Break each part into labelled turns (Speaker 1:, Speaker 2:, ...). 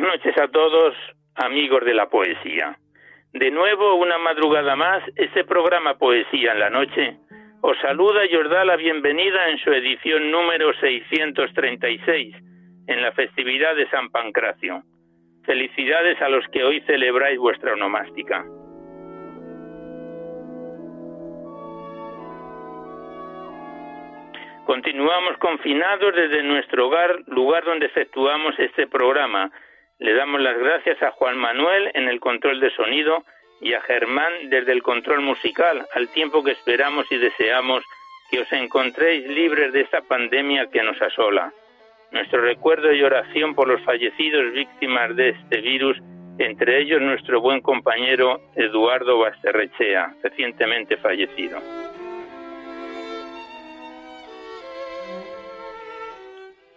Speaker 1: Buenas noches a todos, amigos de la poesía. De nuevo, una madrugada más, este programa Poesía en la Noche os saluda y os da la bienvenida en su edición número 636, en la festividad de San Pancracio. Felicidades a los que hoy celebráis vuestra onomástica. Continuamos confinados desde nuestro hogar, lugar donde efectuamos este programa. Le damos las gracias a Juan Manuel en el control de sonido y a Germán desde el control musical, al tiempo que esperamos y deseamos que os encontréis libres de esta pandemia que nos asola. Nuestro recuerdo y oración por los fallecidos víctimas de este virus, entre ellos nuestro buen compañero Eduardo Basterrechea, recientemente fallecido.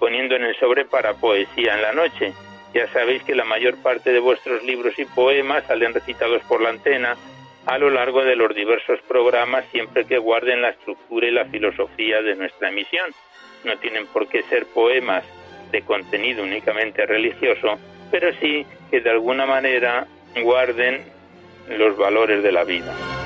Speaker 1: poniendo en el sobre para poesía en la noche. Ya sabéis que la mayor parte de vuestros libros y poemas salen recitados por la antena a lo largo de los diversos programas siempre que guarden la estructura y la filosofía de nuestra emisión. No tienen por qué ser poemas de contenido únicamente religioso, pero sí que de alguna manera guarden los valores de la vida.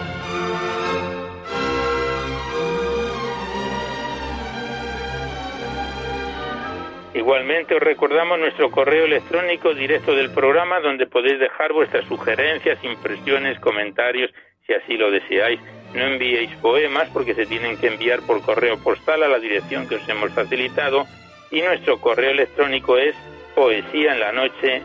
Speaker 1: Igualmente os recordamos nuestro correo electrónico directo del programa donde podéis dejar vuestras sugerencias, impresiones, comentarios, si así lo deseáis. No enviéis poemas porque se tienen que enviar por correo postal a la dirección que os hemos facilitado y nuestro correo electrónico es poesía en la noche.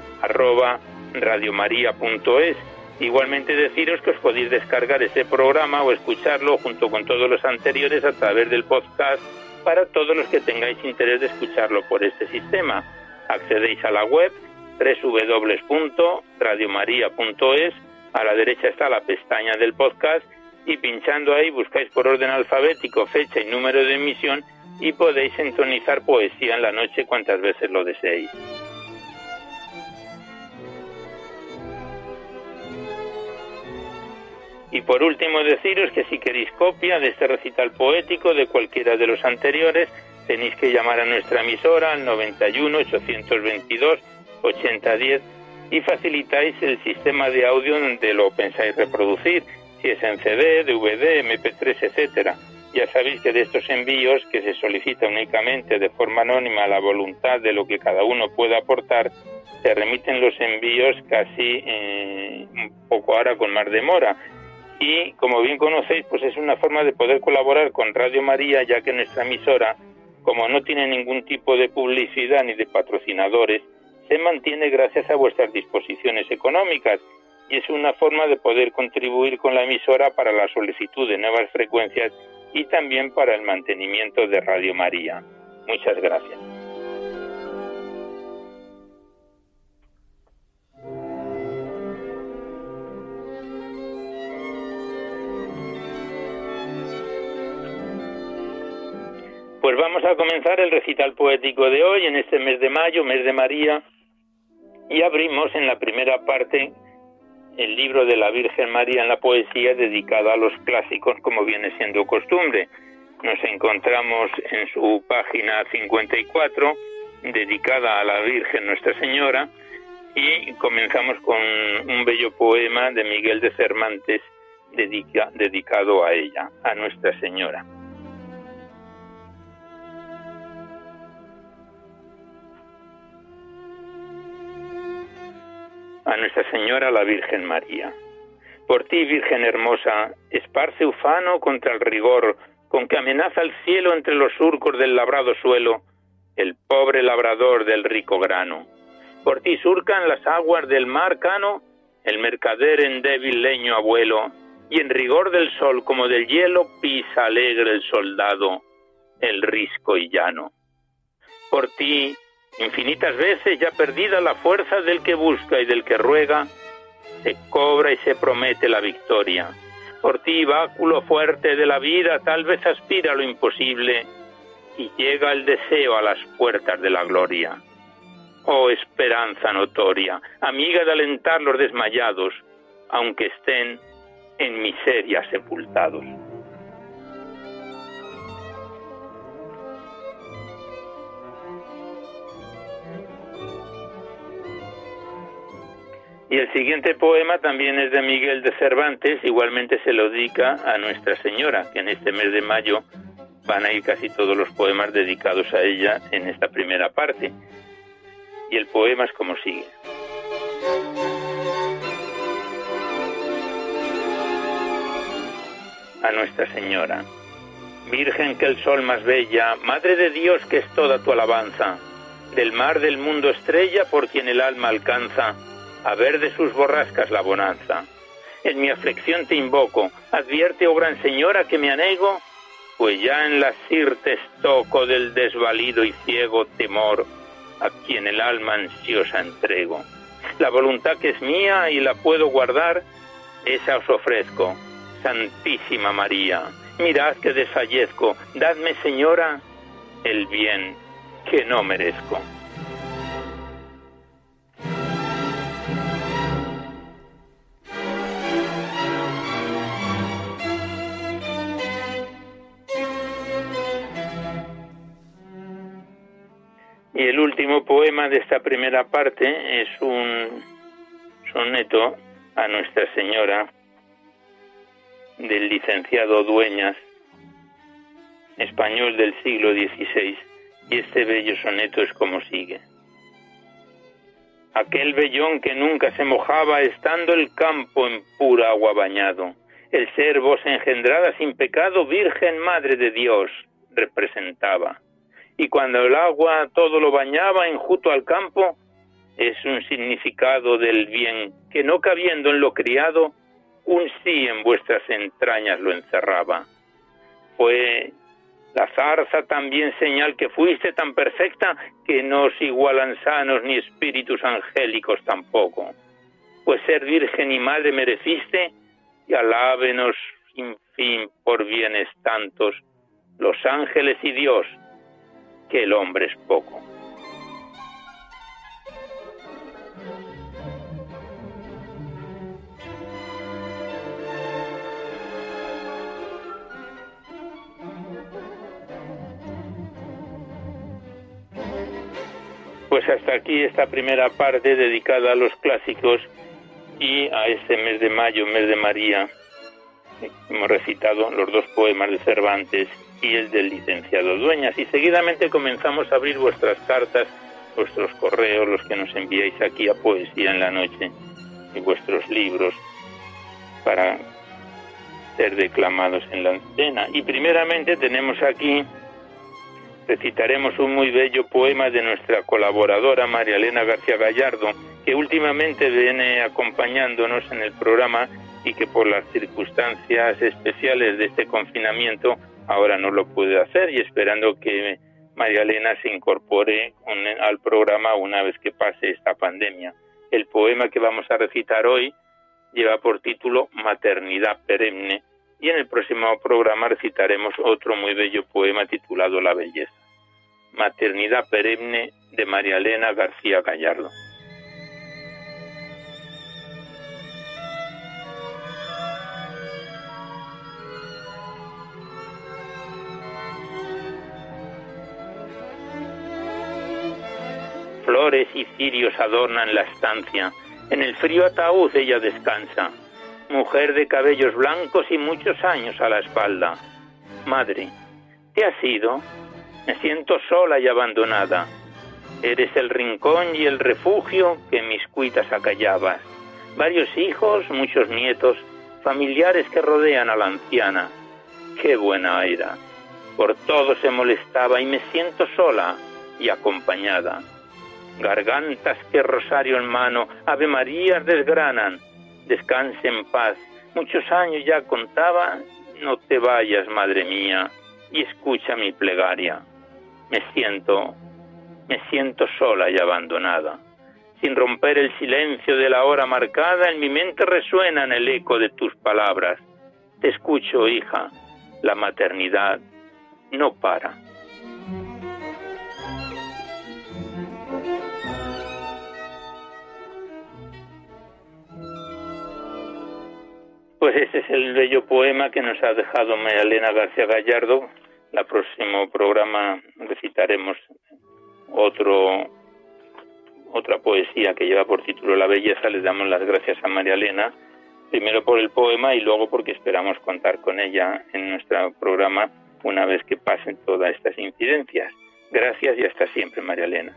Speaker 1: Igualmente deciros que os podéis descargar ese programa o escucharlo junto con todos los anteriores a través del podcast para todos los que tengáis interés de escucharlo por este sistema. Accedéis a la web www.radiomaria.es, a la derecha está la pestaña del podcast y pinchando ahí buscáis por orden alfabético fecha y número de emisión y podéis sintonizar poesía en la noche cuantas veces lo deseéis. Y por último deciros que si queréis copia de este recital poético de cualquiera de los anteriores, tenéis que llamar a nuestra emisora al 91 822 8010 y facilitáis el sistema de audio donde lo pensáis reproducir, si es en CD, DVD, MP3, etcétera. Ya sabéis que de estos envíos, que se solicita únicamente de forma anónima la voluntad de lo que cada uno pueda aportar, se remiten los envíos casi eh, un poco ahora con más demora. Y como bien conocéis, pues es una forma de poder colaborar con Radio María, ya que nuestra emisora, como no tiene ningún tipo de publicidad ni de patrocinadores, se mantiene gracias a vuestras disposiciones económicas y es una forma de poder contribuir con la emisora para la solicitud de nuevas frecuencias y también para el mantenimiento de Radio María. Muchas gracias. Pues vamos a comenzar el recital poético de hoy en este mes de mayo, mes de María, y abrimos en la primera parte el libro de la Virgen María en la poesía dedicada a los clásicos como viene siendo costumbre. Nos encontramos en su página 54 dedicada a la Virgen Nuestra Señora y comenzamos con un bello poema de Miguel de Cervantes dedicado a ella, a Nuestra Señora. A Nuestra Señora la Virgen María. Por ti, Virgen hermosa, esparce ufano contra el rigor con que amenaza el cielo entre los surcos del labrado suelo el pobre labrador del rico grano. Por ti surcan las aguas del mar cano el mercader en débil leño abuelo, y en rigor del sol como del hielo pisa alegre el soldado el risco y llano. Por ti, Infinitas veces ya perdida la fuerza del que busca y del que ruega, se cobra y se promete la victoria. Por ti, báculo fuerte de la vida, tal vez aspira lo imposible y llega el deseo a las puertas de la gloria. Oh esperanza notoria, amiga de alentar los desmayados, aunque estén en miseria sepultados. Y el siguiente poema también es de Miguel de Cervantes, igualmente se lo dedica a Nuestra Señora, que en este mes de mayo van a ir casi todos los poemas dedicados a ella en esta primera parte. Y el poema es como sigue. A Nuestra Señora, Virgen que el sol más bella, Madre de Dios que es toda tu alabanza, del mar del mundo estrella por quien el alma alcanza, a ver de sus borrascas la bonanza. En mi aflicción te invoco, advierte, oh gran señora, que me anego, pues ya en las sirtes toco del desvalido y ciego temor, a quien el alma ansiosa entrego. La voluntad que es mía y la puedo guardar, esa os ofrezco, Santísima María. Mirad que desfallezco, dadme, señora, el bien que no merezco. Y el último poema de esta primera parte es un soneto a Nuestra Señora del licenciado Dueñas, español del siglo XVI, y este bello soneto es como sigue. Aquel vellón que nunca se mojaba estando el campo en pura agua bañado, el ser vos engendrada sin pecado, Virgen Madre de Dios, representaba y cuando el agua todo lo bañaba enjuto al campo, es un significado del bien que no cabiendo en lo criado, un sí en vuestras entrañas lo encerraba. Fue la zarza también señal que fuiste tan perfecta que no os igualan sanos ni espíritus angélicos tampoco. Pues ser virgen y madre mereciste y alábenos sin fin por bienes tantos los ángeles y Dios que el hombre es poco. Pues hasta aquí esta primera parte dedicada a los clásicos y a este mes de mayo, mes de María. Hemos recitado los dos poemas de Cervantes y el del licenciado Dueñas y seguidamente comenzamos a abrir vuestras cartas, vuestros correos, los que nos enviáis aquí a Poesía en la Noche y vuestros libros para ser declamados en la antena. Y primeramente tenemos aquí recitaremos un muy bello poema de nuestra colaboradora María Elena García Gallardo, que últimamente viene acompañándonos en el programa y que por las circunstancias especiales de este confinamiento ahora no lo puede hacer y esperando que María Elena se incorpore al programa una vez que pase esta pandemia. El poema que vamos a recitar hoy lleva por título Maternidad perenne y en el próximo programa recitaremos otro muy bello poema titulado La belleza. Maternidad perenne de María Elena García Gallardo. Flores y cirios adornan la estancia. En el frío ataúd ella descansa. Mujer de cabellos blancos y muchos años a la espalda. Madre, ¿te has ido? Me siento sola y abandonada. Eres el rincón y el refugio que mis cuitas acallabas. Varios hijos, muchos nietos, familiares que rodean a la anciana. Qué buena era. Por todo se molestaba y me siento sola y acompañada. Gargantas que rosario en mano, Ave Marías desgranan. Descanse en paz. Muchos años ya contaba, no te vayas, madre mía, y escucha mi plegaria me siento, me siento sola y abandonada. Sin romper el silencio de la hora marcada, en mi mente resuenan el eco de tus palabras. Te escucho, hija, la maternidad no para. Pues ese es el bello poema que nos ha dejado María Elena García Gallardo, el próximo programa recitaremos otro otra poesía que lleva por título La belleza. Les damos las gracias a María Elena, primero por el poema y luego porque esperamos contar con ella en nuestro programa una vez que pasen todas estas incidencias. Gracias y hasta siempre, María Elena.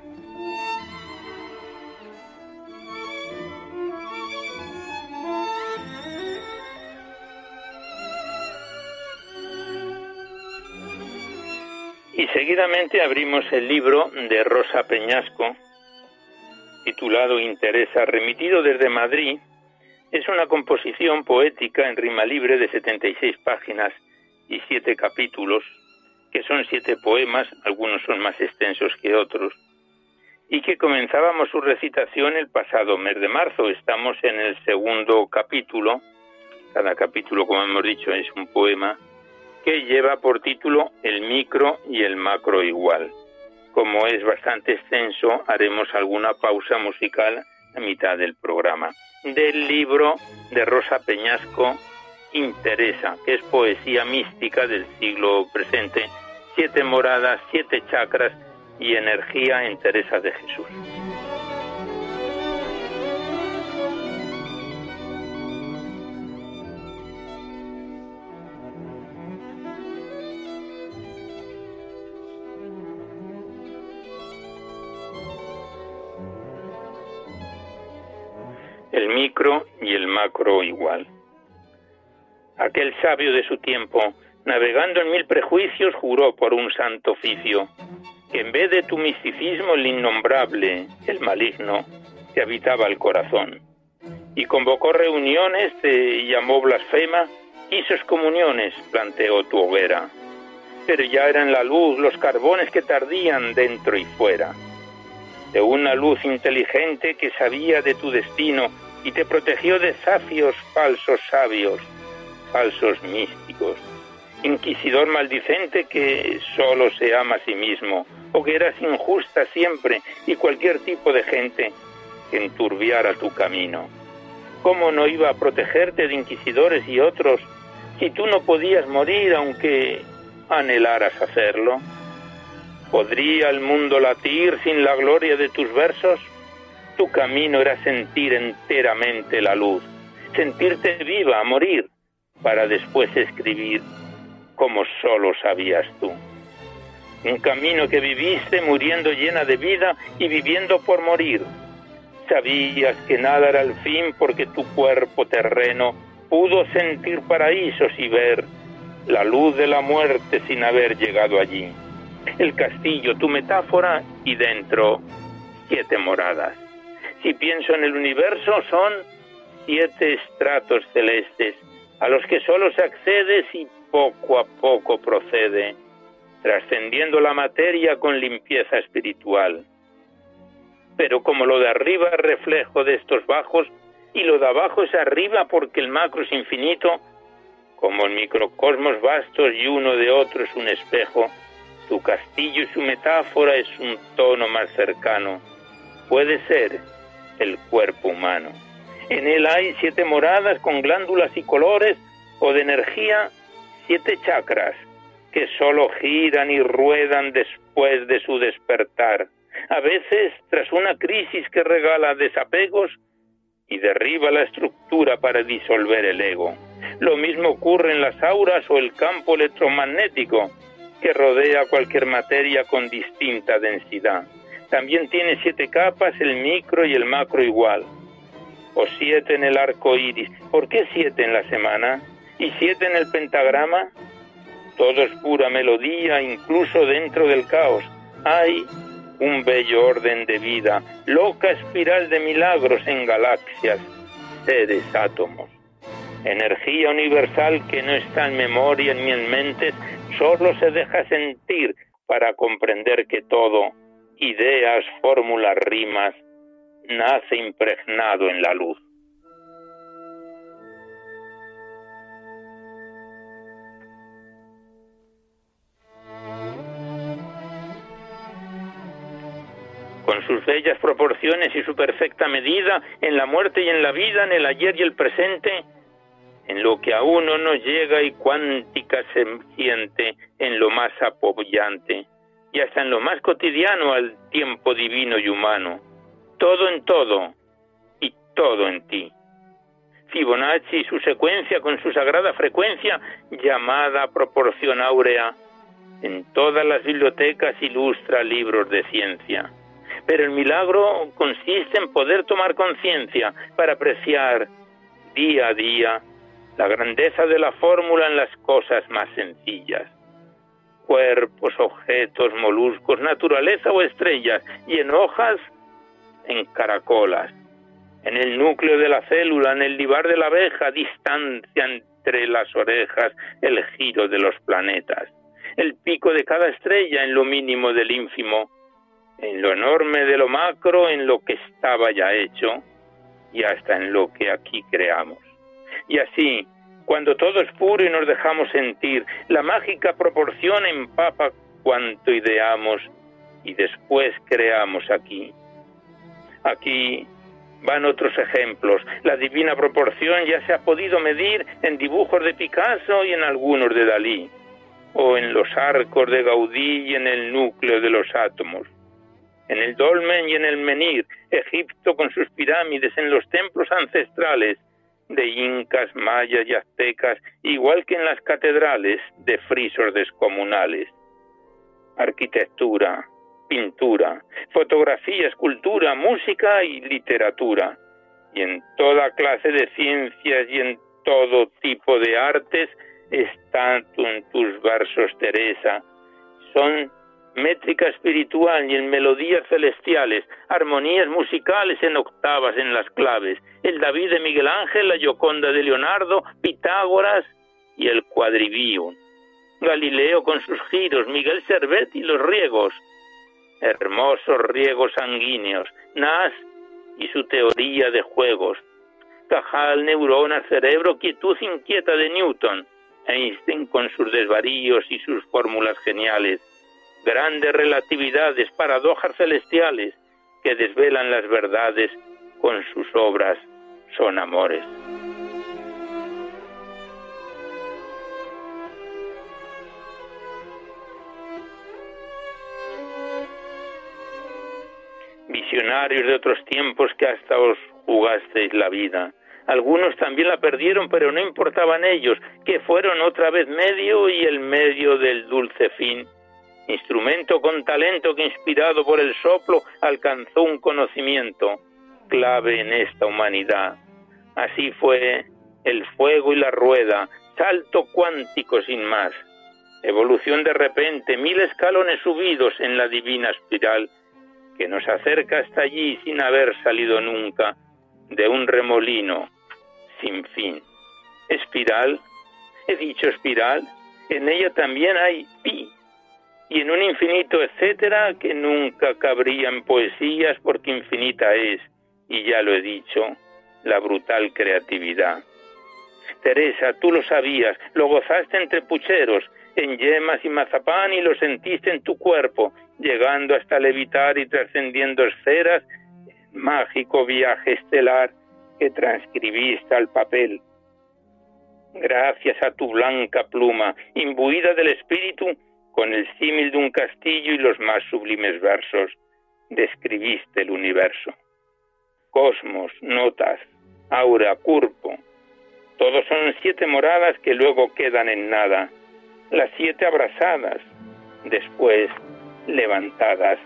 Speaker 1: Y seguidamente abrimos el libro de Rosa Peñasco, titulado Interesa, remitido desde Madrid. Es una composición poética en rima libre de 76 páginas y siete capítulos, que son siete poemas, algunos son más extensos que otros, y que comenzábamos su recitación el pasado mes de marzo. Estamos en el segundo capítulo. Cada capítulo, como hemos dicho, es un poema que lleva por título El micro y el macro igual. Como es bastante extenso, haremos alguna pausa musical a mitad del programa. Del libro de Rosa Peñasco, Interesa, que es poesía mística del siglo presente, siete moradas, siete chakras y energía en Teresa de Jesús. Y el macro igual. Aquel sabio de su tiempo, navegando en mil prejuicios, juró por un santo oficio que en vez de tu misticismo el innombrable, el maligno, te habitaba el corazón. Y convocó reuniones, te llamó blasfema, hizo excomuniones, planteó tu hoguera. Pero ya eran la luz los carbones que tardían dentro y fuera de una luz inteligente que sabía de tu destino y te protegió de sacios falsos sabios, falsos místicos, inquisidor maldicente que solo se ama a sí mismo, o que eras injusta siempre y cualquier tipo de gente que enturbiara tu camino. ¿Cómo no iba a protegerte de inquisidores y otros si tú no podías morir aunque anhelaras hacerlo? ¿Podría el mundo latir sin la gloria de tus versos? Tu camino era sentir enteramente la luz, sentirte viva a morir, para después escribir como solo sabías tú. Un camino que viviste muriendo llena de vida y viviendo por morir. Sabías que nada era el fin porque tu cuerpo terreno pudo sentir paraísos y ver la luz de la muerte sin haber llegado allí. El castillo, tu metáfora, y dentro siete moradas. Si pienso en el universo, son siete estratos celestes a los que solo se accede si poco a poco procede, trascendiendo la materia con limpieza espiritual. Pero como lo de arriba es reflejo de estos bajos y lo de abajo es arriba porque el macro es infinito, como el microcosmos vastos y uno de otro es un espejo, tu castillo y su metáfora es un tono más cercano. Puede ser el cuerpo humano. En él hay siete moradas con glándulas y colores o de energía, siete chakras que solo giran y ruedan después de su despertar. A veces, tras una crisis que regala desapegos, y derriba la estructura para disolver el ego. Lo mismo ocurre en las auras o el campo electromagnético que rodea cualquier materia con distinta densidad. También tiene siete capas, el micro y el macro igual. O siete en el arco iris. ¿Por qué siete en la semana? ¿Y siete en el pentagrama? Todo es pura melodía, incluso dentro del caos. Hay un bello orden de vida, loca espiral de milagros en galaxias, seres, átomos. Energía universal que no está en memoria ni en mentes, solo se deja sentir para comprender que todo, ideas, fórmulas, rimas, nace impregnado en la luz. con sus bellas proporciones y su perfecta medida, en la muerte y en la vida, en el ayer y el presente, en lo que a uno no llega y cuántica se siente en lo más apoyante, y hasta en lo más cotidiano al tiempo divino y humano. Todo en todo y todo en ti. Fibonacci su secuencia con su sagrada frecuencia llamada proporción áurea, en todas las bibliotecas ilustra libros de ciencia pero el milagro consiste en poder tomar conciencia para apreciar día a día la grandeza de la fórmula en las cosas más sencillas. Cuerpos, objetos, moluscos, naturaleza o estrellas, y en hojas, en caracolas, en el núcleo de la célula, en el libar de la abeja, distancia entre las orejas, el giro de los planetas, el pico de cada estrella en lo mínimo del ínfimo, en lo enorme de lo macro, en lo que estaba ya hecho y hasta en lo que aquí creamos. Y así, cuando todo es puro y nos dejamos sentir, la mágica proporción empapa cuanto ideamos y después creamos aquí. Aquí van otros ejemplos. La divina proporción ya se ha podido medir en dibujos de Picasso y en algunos de Dalí, o en los arcos de Gaudí y en el núcleo de los átomos en el dolmen y en el menir, Egipto con sus pirámides, en los templos ancestrales de incas, mayas y aztecas, igual que en las catedrales de frisos descomunales. Arquitectura, pintura, fotografía, escultura, música y literatura. Y en toda clase de ciencias y en todo tipo de artes están tus versos, Teresa. Son métrica espiritual y en melodías celestiales, armonías musicales en octavas en las claves, el David de Miguel Ángel, la Gioconda de Leonardo, Pitágoras y el Quadrivium, Galileo con sus giros, Miguel Servet y los riegos, hermosos riegos sanguíneos, Nas y su teoría de juegos, Cajal, neurona, cerebro, quietud inquieta de Newton, Einstein con sus desvaríos y sus fórmulas geniales, grandes relatividades, paradojas celestiales que desvelan las verdades con sus obras son amores. visionarios de otros tiempos que hasta os jugasteis la vida. Algunos también la perdieron, pero no importaban ellos, que fueron otra vez medio y el medio del dulce fin. Instrumento con talento que inspirado por el soplo alcanzó un conocimiento clave en esta humanidad. Así fue el fuego y la rueda, salto cuántico sin más. Evolución de repente, mil escalones subidos en la divina espiral que nos acerca hasta allí sin haber salido nunca de un remolino sin fin. Espiral, he dicho espiral, en ella también hay pi, y en un infinito etcétera que nunca cabría en poesías porque infinita es, y ya lo he dicho, la brutal creatividad. Teresa, tú lo sabías, lo gozaste entre pucheros, en yemas y mazapán y lo sentiste en tu cuerpo, llegando hasta levitar y trascendiendo esferas, mágico viaje estelar que transcribiste al papel. Gracias a tu blanca pluma, imbuida del espíritu, con el símil de un castillo y los más sublimes versos, describiste el universo. Cosmos, notas, aura, cuerpo, todos son siete moradas que luego quedan en nada, las siete abrazadas, después levantadas,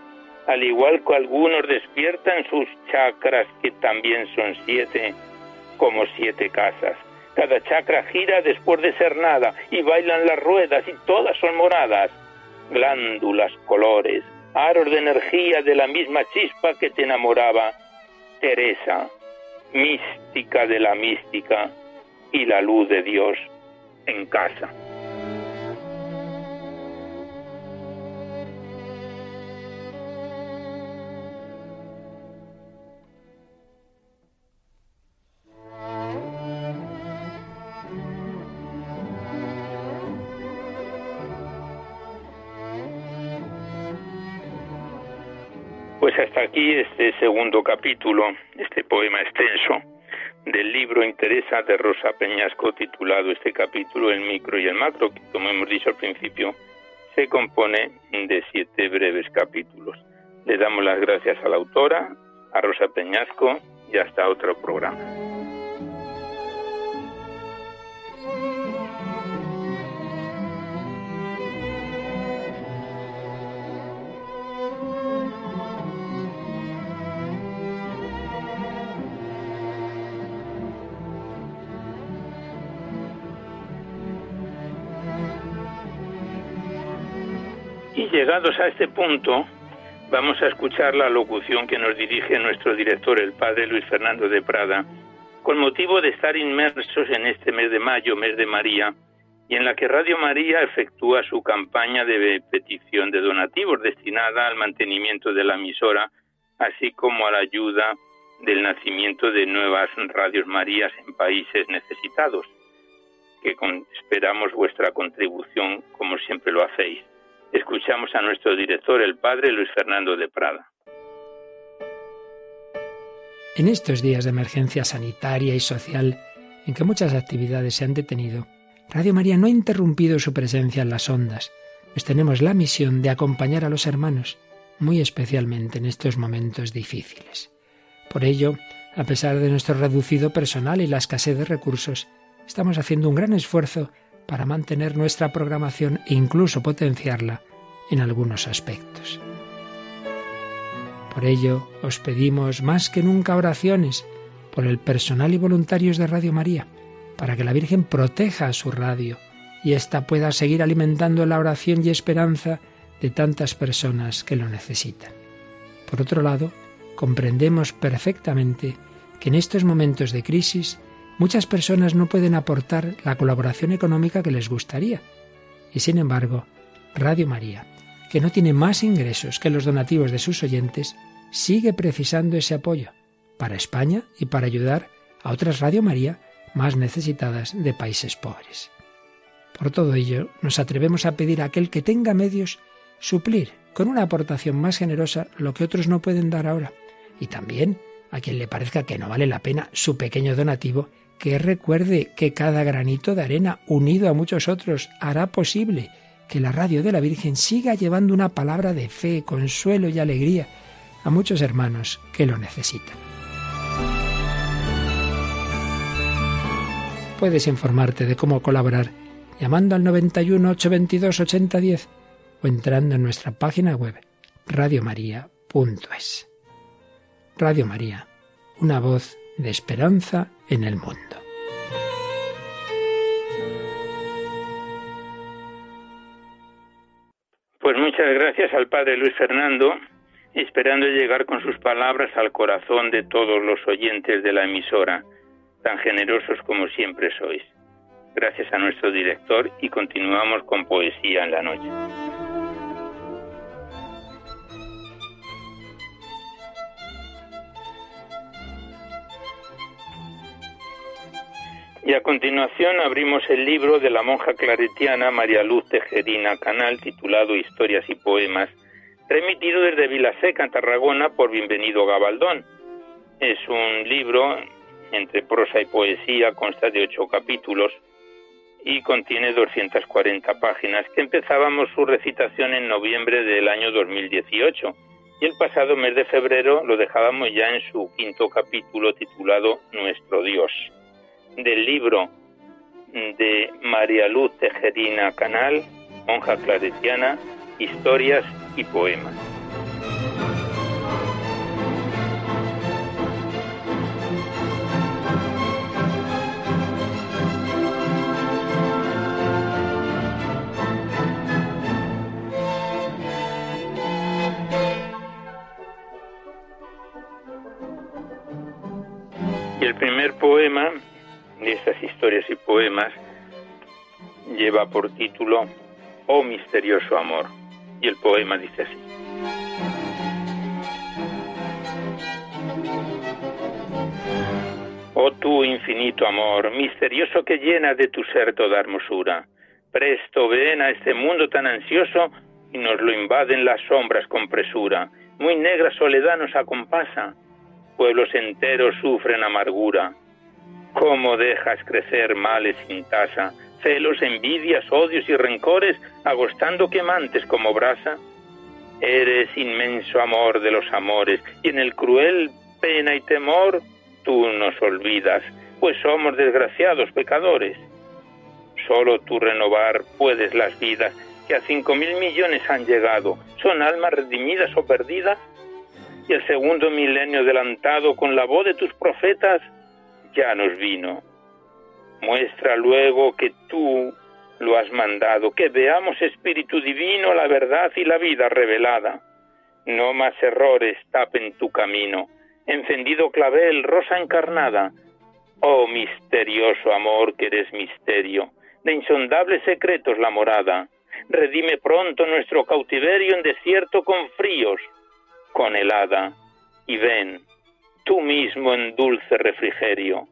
Speaker 1: al igual que algunos despiertan sus chakras que también son siete, como siete casas. Cada chakra gira después de ser nada y bailan las ruedas y todas son moradas, glándulas, colores, aros de energía de la misma chispa que te enamoraba. Teresa, mística de la mística y la luz de Dios en casa. Aquí este segundo capítulo, este poema extenso del libro Interesa de Rosa Peñasco titulado este capítulo El micro y el macro, que como hemos dicho al principio se compone de siete breves capítulos. Le damos las gracias a la autora, a Rosa Peñasco y hasta otro programa. Llegados a este punto, vamos a escuchar la locución que nos dirige nuestro director, el padre Luis Fernando de Prada, con motivo de estar inmersos en este mes de mayo, mes de María, y en la que Radio María efectúa su campaña de petición de donativos destinada al mantenimiento de la emisora, así como a la ayuda del nacimiento de nuevas radios Marías en países necesitados, que esperamos vuestra contribución como siempre lo hacéis. Escuchamos a nuestro director, el padre Luis Fernando de Prada.
Speaker 2: En estos días de emergencia sanitaria y social, en que muchas actividades se han detenido, Radio María no ha interrumpido su presencia en las ondas, pues tenemos la misión de acompañar a los hermanos, muy especialmente en estos momentos difíciles. Por ello, a pesar de nuestro reducido personal y la escasez de recursos, estamos haciendo un gran esfuerzo para mantener nuestra programación e incluso potenciarla en algunos aspectos. Por ello, os pedimos más que nunca oraciones por el personal y voluntarios de Radio María, para que la Virgen proteja a su radio y ésta pueda seguir alimentando la oración y esperanza de tantas personas que lo necesitan. Por otro lado, comprendemos perfectamente que en estos momentos de crisis Muchas personas no pueden aportar la colaboración económica que les gustaría. Y sin embargo, Radio María, que no tiene más ingresos que los donativos de sus oyentes, sigue precisando ese apoyo para España y para ayudar a otras Radio María más necesitadas de países pobres. Por todo ello, nos atrevemos a pedir a aquel que tenga medios suplir con una aportación más generosa lo que otros no pueden dar ahora, y también a quien le parezca que no vale la pena su pequeño donativo que recuerde que cada granito de arena unido a muchos otros hará posible que la radio de la Virgen siga llevando una palabra de fe, consuelo y alegría a muchos hermanos que lo necesitan. Puedes informarte de cómo colaborar llamando al 91 822 8010 o entrando en nuestra página web radiomaria.es. Radio María, una voz de esperanza en el mundo.
Speaker 1: Pues muchas gracias al Padre Luis Fernando, esperando llegar con sus palabras al corazón de todos los oyentes de la emisora, tan generosos como siempre sois. Gracias a nuestro director y continuamos con Poesía en la Noche. Y a continuación abrimos el libro de la monja claretiana María Luz Tejerina Canal titulado Historias y Poemas, remitido desde Vilaseca, Tarragona, por Bienvenido Gabaldón. Es un libro entre prosa y poesía, consta de ocho capítulos y contiene 240 páginas, que empezábamos su recitación en noviembre del año 2018 y el pasado mes de febrero lo dejábamos ya en su quinto capítulo titulado Nuestro Dios del libro de María Luz Tejerina Canal, monja claretiana, historias y poemas. El primer poema de estas historias y poemas lleva por título Oh misterioso amor. Y el poema dice así. Oh tú infinito amor, misterioso que llena de tu ser toda hermosura, presto ven a este mundo tan ansioso y nos lo invaden las sombras con presura. Muy negra soledad nos acompasa, pueblos enteros sufren amargura ¿Cómo dejas crecer males sin tasa, celos, envidias, odios y rencores, agostando quemantes como brasa? Eres inmenso amor de los amores, y en el cruel pena y temor tú nos olvidas, pues somos desgraciados pecadores. Solo tú renovar puedes las vidas que a cinco mil millones han llegado. ¿Son almas redimidas o perdidas? Y el segundo milenio adelantado con la voz de tus profetas ya nos vino. Muestra luego que tú lo has mandado, que veamos, Espíritu Divino, la verdad y la vida revelada. No más errores tapen tu camino, encendido clavel, rosa encarnada. Oh misterioso amor que eres misterio, de insondables secretos la morada. Redime pronto nuestro cautiverio en desierto con fríos, con helada. Y ven, tú mismo en dulce refrigerio.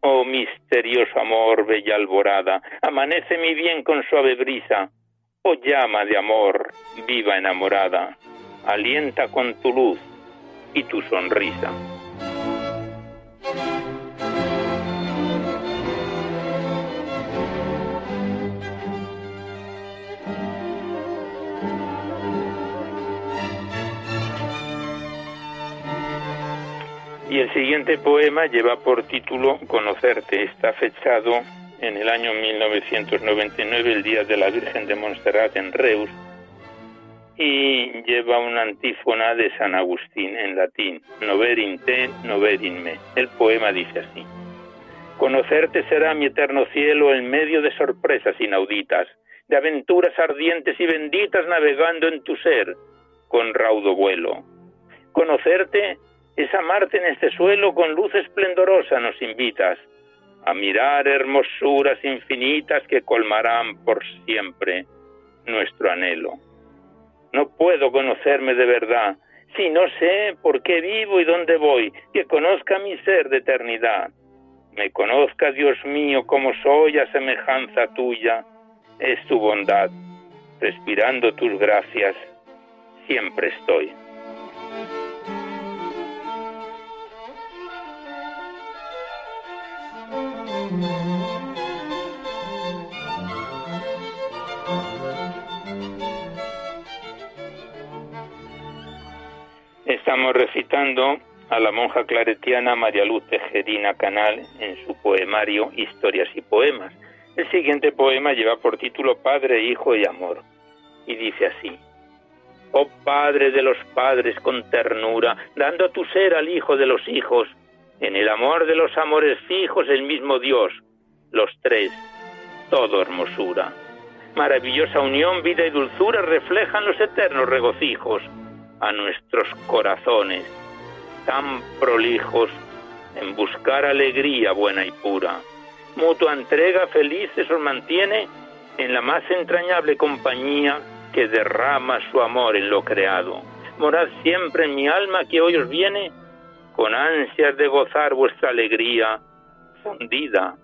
Speaker 1: Oh misterioso amor, bella alborada, amanece mi bien con suave brisa. Oh llama de amor, viva enamorada, alienta con tu luz y tu sonrisa. Y el siguiente poema lleva por título Conocerte. Está fechado en el año 1999, el Día de la Virgen de Montserrat en Reus, y lleva una antífona de San Agustín en latín, Nover in te, nover in me. El poema dice así. Conocerte será mi eterno cielo en medio de sorpresas inauditas, de aventuras ardientes y benditas navegando en tu ser con raudo vuelo. Conocerte es amarte en este suelo con luz esplendorosa nos invitas a mirar hermosuras infinitas que colmarán por siempre nuestro anhelo. No puedo conocerme de verdad si no sé por qué vivo y dónde voy, que conozca mi ser de eternidad. Me conozca, Dios mío, como soy a semejanza tuya, es tu bondad. Respirando tus gracias, siempre estoy. Estamos recitando a la monja claretiana María Luz Tejerina Canal en su poemario Historias y Poemas. El siguiente poema lleva por título Padre, Hijo y Amor y dice así. Oh Padre de los padres con ternura, dando tu ser al Hijo de los hijos, en el amor de los amores fijos el mismo Dios, los tres, todo hermosura. Maravillosa unión, vida y dulzura reflejan los eternos regocijos a nuestros corazones, tan prolijos en buscar alegría buena y pura. Mutua entrega felices os mantiene en la más entrañable compañía que derrama su amor en lo creado. Morad siempre en mi alma que hoy os viene con ansias de gozar vuestra alegría fundida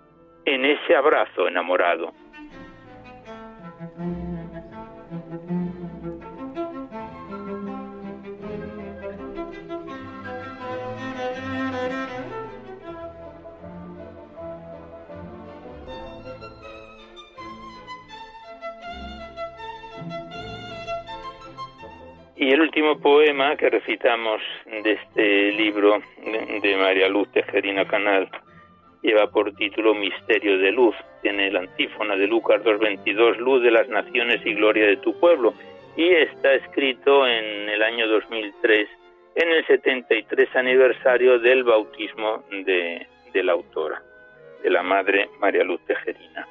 Speaker 1: en ese abrazo enamorado. Y el último poema que recitamos de este libro de María Luz Tejerina Canal lleva por título Misterio de Luz. Tiene la antífona de Lucas 2.22, Luz de las Naciones y Gloria de tu pueblo. Y está escrito en el año 2003, en el 73 aniversario del bautismo de, de la autora, de la Madre María Luz Tejerina.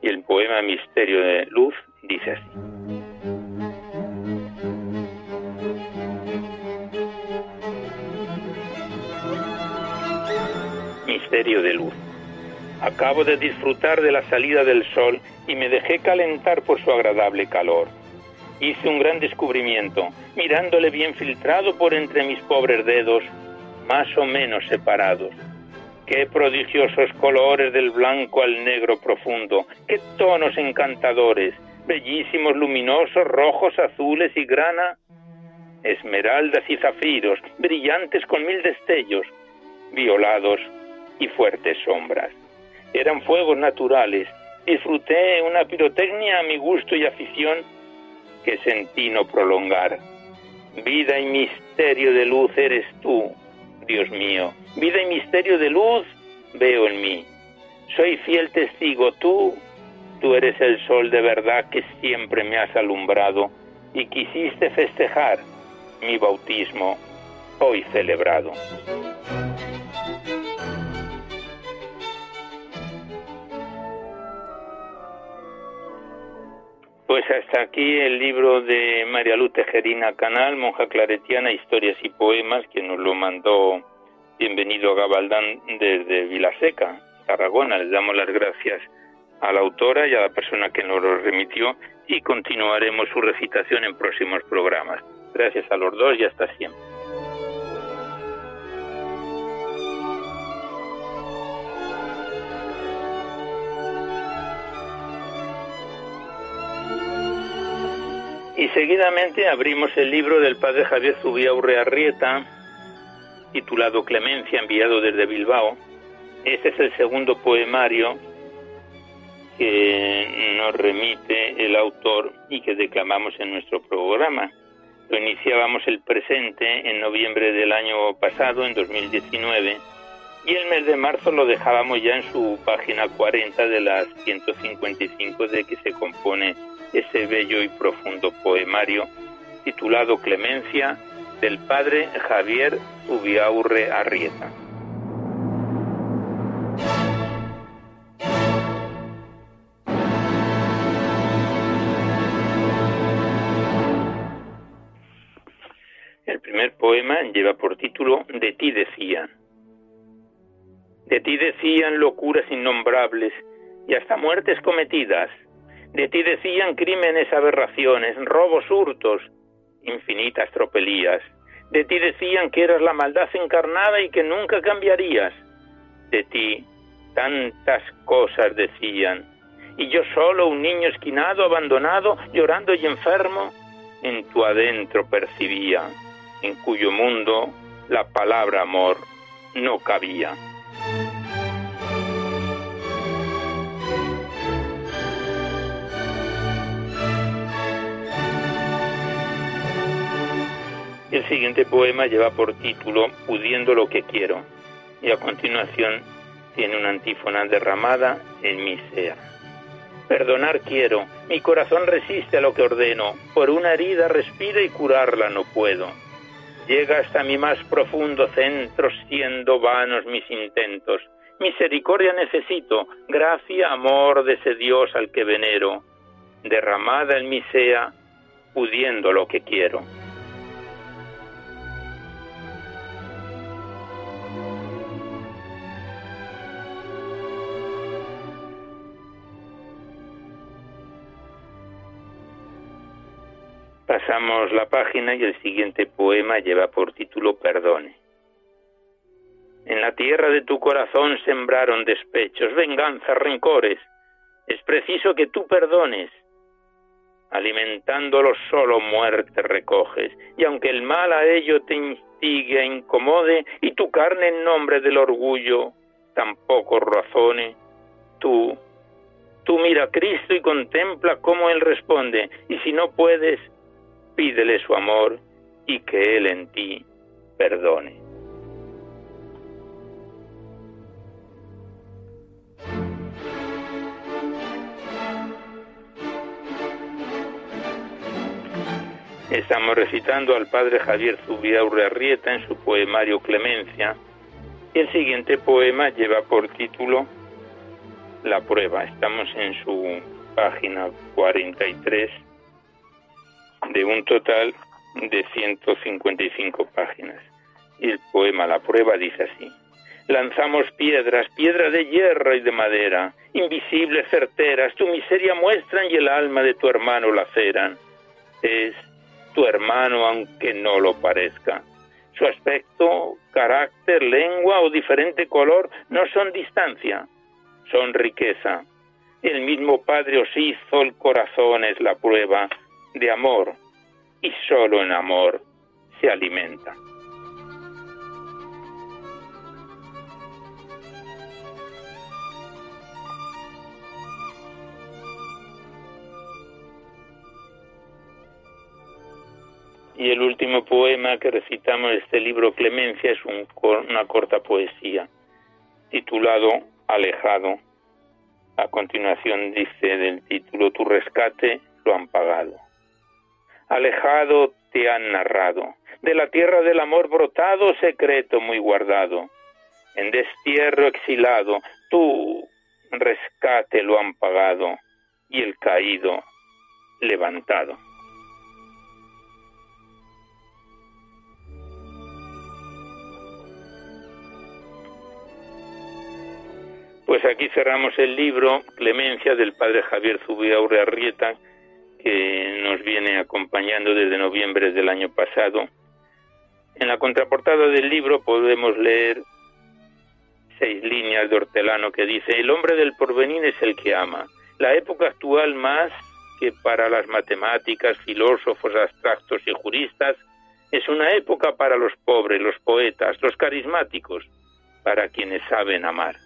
Speaker 1: Y el poema Misterio de Luz dice así. Misterio de luz. Acabo de disfrutar de la salida del sol y me dejé calentar por su agradable calor. Hice un gran descubrimiento, mirándole bien filtrado por entre mis pobres dedos, más o menos separados. Qué prodigiosos colores del blanco al negro profundo, qué tonos encantadores, bellísimos luminosos, rojos, azules y grana, esmeraldas y zafiros, brillantes con mil destellos, violados, y fuertes sombras. Eran fuegos naturales. Disfruté una pirotecnia a mi gusto y afición que sentí no prolongar. Vida y misterio de luz eres tú, Dios mío. Vida y misterio de luz veo en mí. Soy fiel testigo, tú, tú eres el sol de verdad que siempre me has alumbrado y quisiste festejar mi bautismo hoy celebrado. Pues hasta aquí el libro de María Luz Tejerina Canal, monja claretiana, historias y poemas, que nos lo mandó bienvenido Gabaldán desde Vilaseca, Tarragona. Les damos las gracias a la autora y a la persona que nos lo remitió y continuaremos su recitación en próximos programas. Gracias a los dos y hasta siempre. Y seguidamente abrimos el libro del padre Javier Zubiaurre Arrieta, titulado Clemencia, enviado desde Bilbao. Este es el segundo poemario que nos remite el autor y que declamamos en nuestro programa. Lo iniciábamos el presente en noviembre del año pasado, en 2019, y el mes de marzo lo dejábamos ya en su página 40 de las 155 de que se compone ese bello y profundo poemario titulado Clemencia del padre Javier Ubiaurre Arrieta. El primer poema lleva por título De ti decían. De ti decían locuras innombrables y hasta muertes cometidas de ti decían crímenes, aberraciones, robos, hurtos, infinitas tropelías. De ti decían que eras la maldad encarnada y que nunca cambiarías. De ti tantas cosas decían. Y yo solo, un niño esquinado, abandonado, llorando y enfermo, en tu adentro percibía, en cuyo mundo la palabra amor no cabía. El siguiente poema lleva por título Pudiendo lo que quiero y a continuación tiene una antífona derramada en mi sea. Perdonar quiero, mi corazón resiste a lo que ordeno, por una herida respira y curarla no puedo. Llega hasta mi más profundo centro, siendo vanos mis intentos. Misericordia necesito, gracia, amor de ese Dios al que venero, derramada en mi sea, pudiendo lo que quiero. Pasamos la página y el siguiente poema lleva por título Perdone. En la tierra de tu corazón sembraron despechos, venganzas, rencores. Es preciso que tú perdones. Alimentándolos solo muerte recoges. Y aunque el mal a ello te instigue e incomode, y tu carne en nombre del orgullo tampoco razone, tú, tú mira a Cristo y contempla cómo Él responde. Y si no puedes, pídele su amor y que Él en ti perdone. Estamos recitando al padre Javier Zubiaurre Arrieta en su poemario Clemencia y el siguiente poema lleva por título La prueba. Estamos en su página 43 de un total de 155 páginas. Y el poema La prueba dice así. Lanzamos piedras, piedras de hierro y de madera, invisibles, certeras, tu miseria muestran y el alma de tu hermano laceran. Es tu hermano aunque no lo parezca. Su aspecto, carácter, lengua o diferente color no son distancia, son riqueza. El mismo Padre os hizo el corazón es la prueba, de amor y solo en amor se alimenta. Y el último poema que recitamos de este libro Clemencia es una corta poesía titulado Alejado. A continuación dice del título Tu rescate lo han pagado alejado te han narrado, de la tierra del amor brotado, secreto muy guardado, en destierro exilado, tu rescate lo han pagado, y el caído levantado. Pues aquí cerramos el libro Clemencia del padre Javier Zubiaurre Arrieta, que nos viene acompañando desde noviembre del año pasado. En la contraportada del libro podemos leer seis líneas de Hortelano que dice, el hombre del porvenir es el que ama. La época actual más que para las matemáticas, filósofos abstractos y juristas, es una época para los pobres, los poetas, los carismáticos, para quienes saben amar.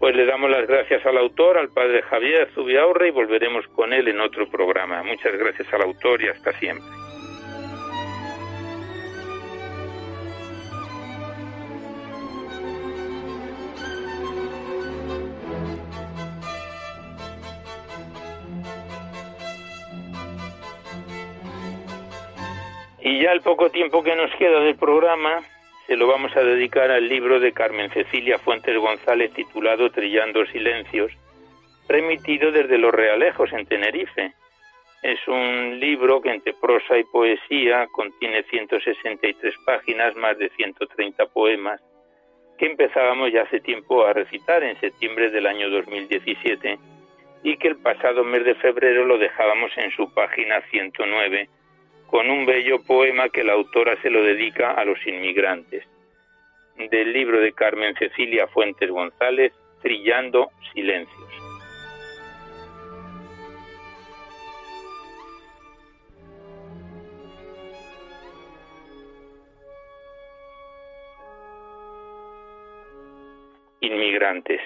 Speaker 1: Pues le damos las gracias al autor, al padre Javier Zubiaurre, y volveremos con él en otro programa. Muchas gracias al autor y hasta siempre. Y ya el poco tiempo que nos queda del programa, se lo vamos a dedicar al libro de Carmen Cecilia Fuentes González titulado Trillando Silencios, remitido desde Los Realejos en Tenerife. Es un libro que entre prosa y poesía contiene 163 páginas, más de 130 poemas, que empezábamos ya hace tiempo a recitar en septiembre del año 2017 y que el pasado mes de febrero lo dejábamos en su página 109 con un bello poema que la autora se lo dedica a los inmigrantes, del libro de Carmen Cecilia Fuentes González, Trillando Silencios. Inmigrantes.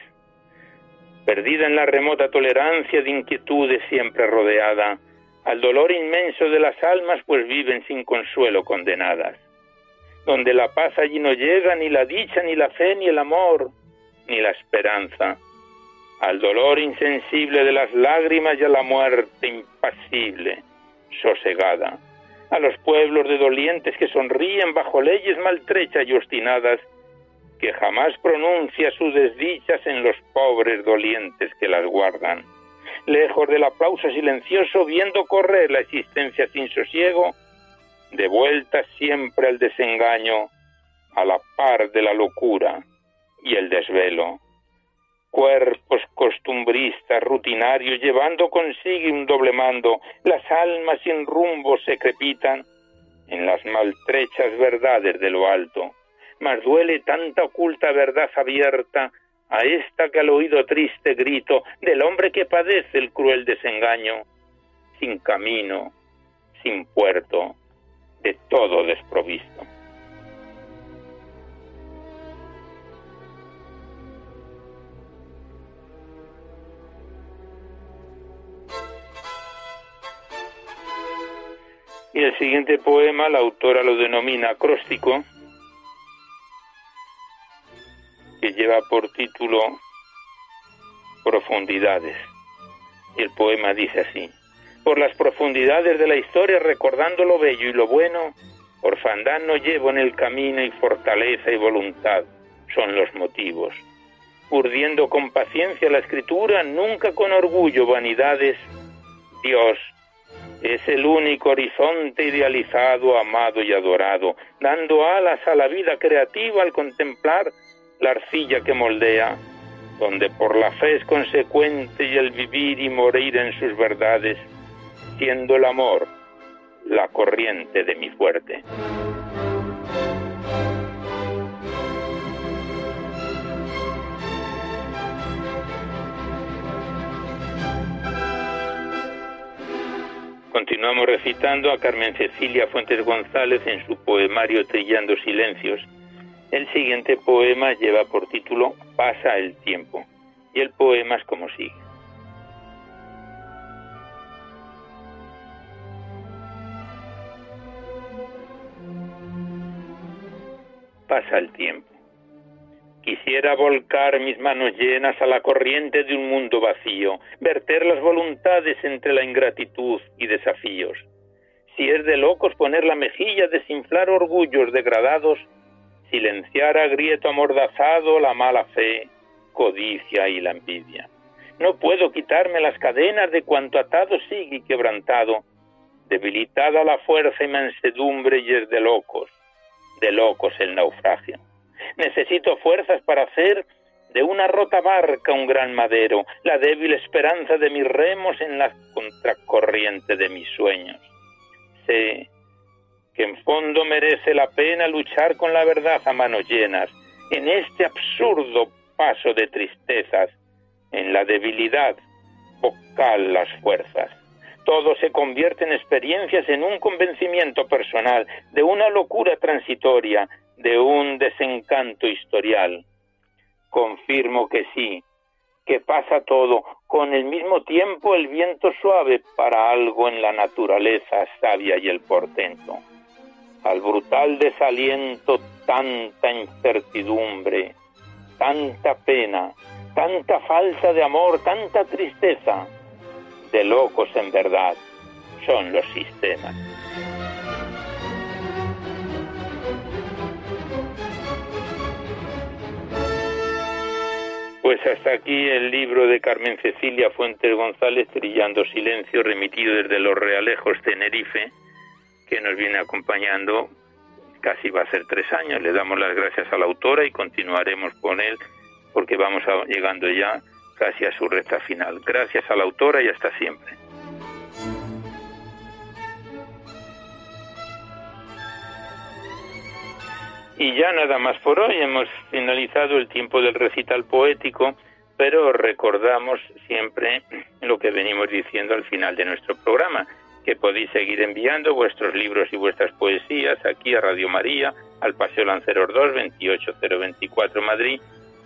Speaker 1: Perdida en la remota tolerancia de inquietudes siempre rodeada, al dolor inmenso de las almas, pues viven sin consuelo condenadas. Donde la paz allí no llega, ni la dicha, ni la fe, ni el amor, ni la esperanza. Al dolor insensible de las lágrimas y a la muerte impasible, sosegada. A los pueblos de dolientes que sonríen bajo leyes maltrechas y obstinadas, que jamás pronuncia sus desdichas en los pobres dolientes que las guardan lejos del aplauso silencioso, viendo correr la existencia sin sosiego, de vuelta siempre al desengaño, a la par de la locura y el desvelo. Cuerpos costumbristas, rutinarios, llevando consigo un doble mando, las almas sin rumbo se crepitan en las maltrechas verdades de lo alto. Mas duele tanta oculta verdad abierta a esta que al oído triste grito del hombre que padece el cruel desengaño, sin camino, sin puerto, de todo desprovisto. Y el siguiente poema la autora lo denomina acróstico lleva por título Profundidades. Y el poema dice así, por las profundidades de la historia recordando lo bello y lo bueno, orfandad no llevo en el camino y fortaleza y voluntad son los motivos. Urdiendo con paciencia la escritura, nunca con orgullo vanidades, Dios es el único horizonte idealizado, amado y adorado, dando alas a la vida creativa al contemplar la arcilla que moldea, donde por la fe es consecuente y el vivir y morir en sus verdades, siendo el amor la corriente de mi fuerte. Continuamos recitando a Carmen Cecilia Fuentes González en su poemario Trillando Silencios, el siguiente poema lleva por título Pasa el tiempo y el poema es como sigue. Pasa el tiempo. Quisiera volcar mis manos llenas a la corriente de un mundo vacío, verter las voluntades entre la ingratitud y desafíos. Si es de locos poner la mejilla, desinflar orgullos degradados, silenciar a grieto amordazado la mala fe, codicia y la envidia. No puedo quitarme las cadenas de cuanto atado sigue y quebrantado, debilitada la fuerza y mansedumbre y es de locos, de locos el naufragio. Necesito fuerzas para hacer de una rota barca un gran madero, la débil esperanza de mis remos en la contracorriente de mis sueños. Sé que en fondo merece la pena luchar con la verdad a manos llenas, en este absurdo paso de tristezas, en la debilidad vocal las fuerzas. Todo se convierte en experiencias, en un convencimiento personal, de una locura transitoria, de un desencanto historial. Confirmo que sí, que pasa todo, con el mismo tiempo el viento suave para algo en la naturaleza sabia y el portento al brutal desaliento tanta incertidumbre, tanta pena, tanta falta de amor, tanta tristeza. De locos en verdad son los sistemas. Pues hasta aquí el libro de Carmen Cecilia Fuentes González, Trillando Silencio, remitido desde Los Realejos, Tenerife, que nos viene acompañando casi va a ser tres años. Le damos las gracias a la autora y continuaremos con él porque vamos llegando ya casi a su recta final. Gracias a la autora y hasta siempre. Y ya nada más por hoy. Hemos finalizado el tiempo del recital poético, pero recordamos siempre lo que venimos diciendo al final de nuestro programa que podéis seguir enviando vuestros libros y vuestras poesías aquí a Radio María, al Paseo Lanceros 2, 28024 Madrid,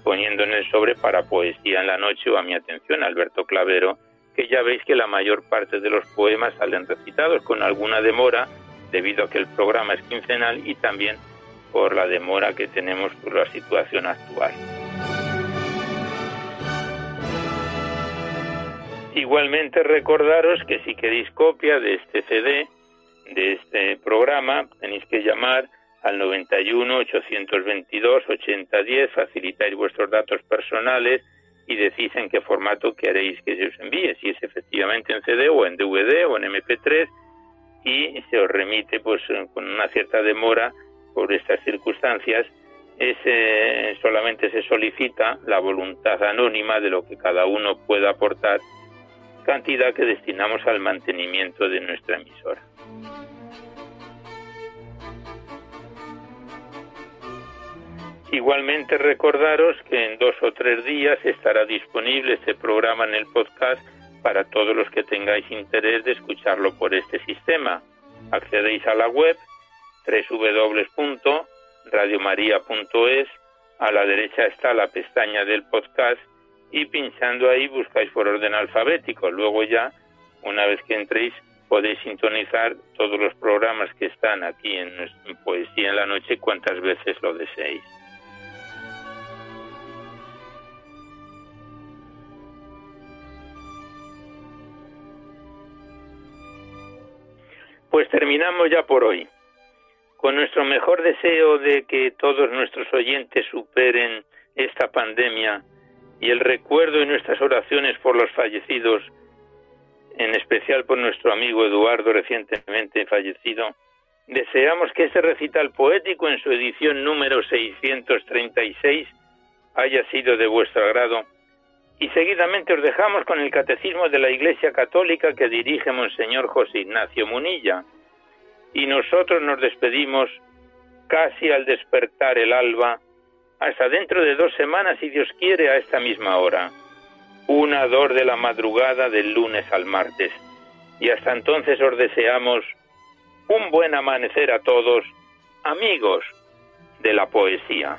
Speaker 1: poniendo en el sobre para Poesía en la Noche o a mi atención, Alberto Clavero, aunque ya veis que la mayor parte de los poemas salen recitados con alguna demora debido a que el programa es quincenal y también por la demora que tenemos por la situación actual. Igualmente recordaros que si queréis copia de este CD, de este programa, tenéis que llamar al 91 822 8010, facilitáis vuestros datos personales y decís en qué formato queréis que se os envíe, si es efectivamente en CD o en DVD o en MP3 y se os remite pues con una cierta demora por estas circunstancias. Solamente se solicita la voluntad anónima de lo que cada uno pueda aportar cantidad que destinamos al mantenimiento de nuestra emisora. Igualmente recordaros que en dos o tres días estará disponible este programa en el podcast para todos los que tengáis interés de escucharlo por este sistema. Accedéis a la web www.radiomaria.es, a la derecha está la pestaña del podcast y pinchando ahí buscáis por orden alfabético. Luego ya, una vez que entréis, podéis sintonizar todos los programas que están aquí en, Poesía en la Noche cuantas veces lo deseéis. Pues terminamos ya por hoy. Con nuestro mejor deseo de que todos nuestros oyentes superen esta pandemia y el recuerdo de nuestras oraciones por los fallecidos, en especial por nuestro amigo Eduardo recientemente fallecido, deseamos que este recital poético en su edición número 636 haya sido de vuestro agrado y seguidamente os dejamos con el Catecismo de la Iglesia Católica que dirige Monseñor José Ignacio Munilla. Y nosotros nos despedimos casi al despertar el alba, hasta dentro de dos semanas, si Dios quiere, a esta misma hora. Una dor de la madrugada del lunes al martes. Y hasta entonces os deseamos un buen amanecer a todos, amigos de la poesía.